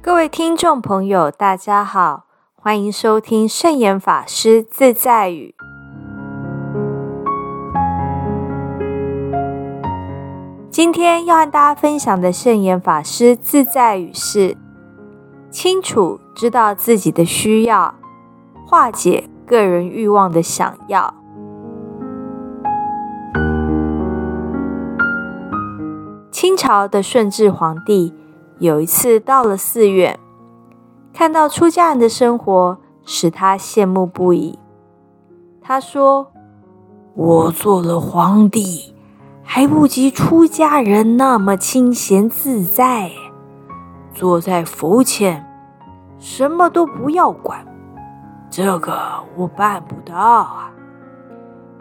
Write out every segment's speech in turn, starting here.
各位听众朋友，大家好，欢迎收听圣严法师自在语。今天要和大家分享的圣严法师自在语是：清楚知道自己的需要，化解个人欲望的想要。清朝的顺治皇帝。有一次到了寺院，看到出家人的生活，使他羡慕不已。他说：“我做了皇帝，还不及出家人那么清闲自在。坐在佛前，什么都不要管，这个我办不到啊。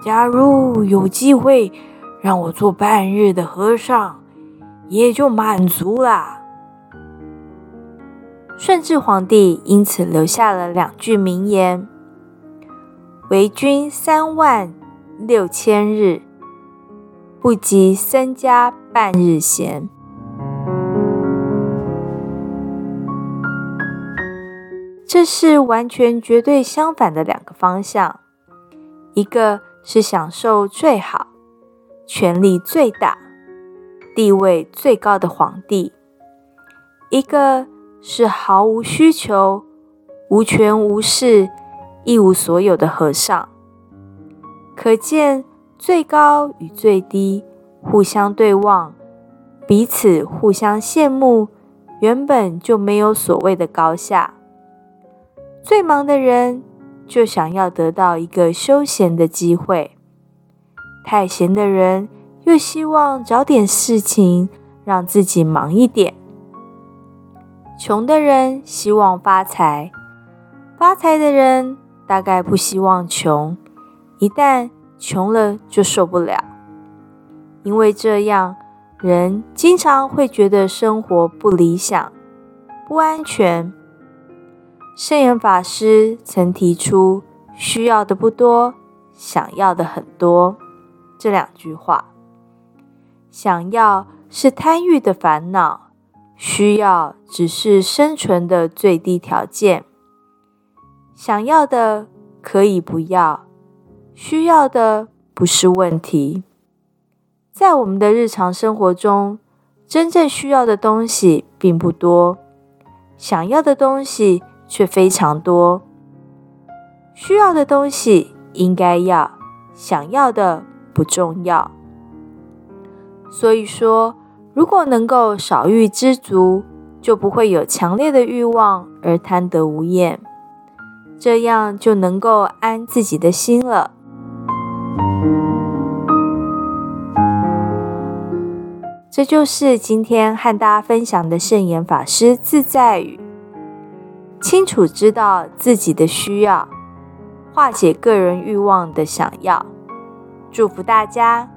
假如有机会让我做半日的和尚，也就满足了。”顺治皇帝因此留下了两句名言：“为君三万六千日，不及僧家半日闲。”这是完全绝对相反的两个方向。一个是享受最好、权力最大、地位最高的皇帝，一个。是毫无需求、无权无势、一无所有的和尚。可见最高与最低互相对望，彼此互相羡慕，原本就没有所谓的高下。最忙的人就想要得到一个休闲的机会，太闲的人又希望找点事情让自己忙一点。穷的人希望发财，发财的人大概不希望穷。一旦穷了就受不了，因为这样人经常会觉得生活不理想、不安全。圣严法师曾提出“需要的不多，想要的很多”这两句话。想要是贪欲的烦恼。需要只是生存的最低条件，想要的可以不要，需要的不是问题。在我们的日常生活中，真正需要的东西并不多，想要的东西却非常多。需要的东西应该要，想要的不重要。所以说。如果能够少欲知足，就不会有强烈的欲望而贪得无厌，这样就能够安自己的心了。这就是今天和大家分享的圣严法师自在语：清楚知道自己的需要，化解个人欲望的想要。祝福大家！